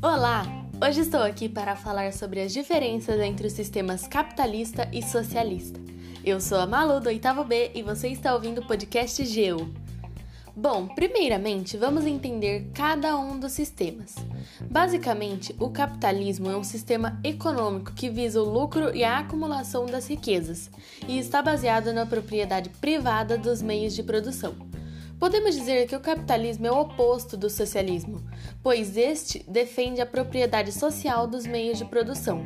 Olá! Hoje estou aqui para falar sobre as diferenças entre os sistemas capitalista e socialista. Eu sou a Malu do oitavo B e você está ouvindo o podcast GEU. Bom, primeiramente vamos entender cada um dos sistemas. Basicamente, o capitalismo é um sistema econômico que visa o lucro e a acumulação das riquezas e está baseado na propriedade privada dos meios de produção. Podemos dizer que o capitalismo é o oposto do socialismo, pois este defende a propriedade social dos meios de produção.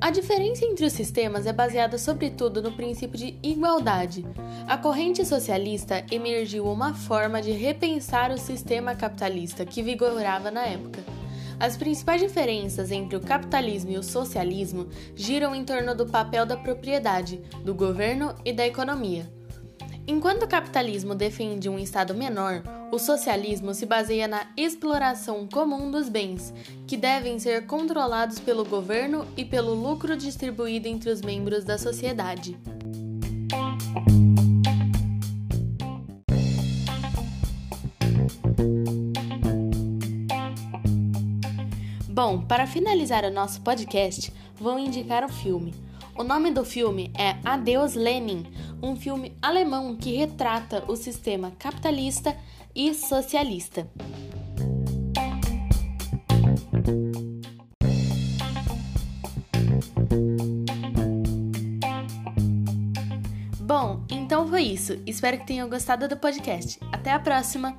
A diferença entre os sistemas é baseada sobretudo no princípio de igualdade. A corrente socialista emergiu uma forma de repensar o sistema capitalista que vigorava na época. As principais diferenças entre o capitalismo e o socialismo giram em torno do papel da propriedade, do governo e da economia. Enquanto o capitalismo defende um Estado menor, o socialismo se baseia na exploração comum dos bens, que devem ser controlados pelo governo e pelo lucro distribuído entre os membros da sociedade. Bom, para finalizar o nosso podcast, vou indicar o filme. O nome do filme é Adeus Lenin, um filme alemão que retrata o sistema capitalista e socialista. Bom, então foi isso. Espero que tenham gostado do podcast. Até a próxima!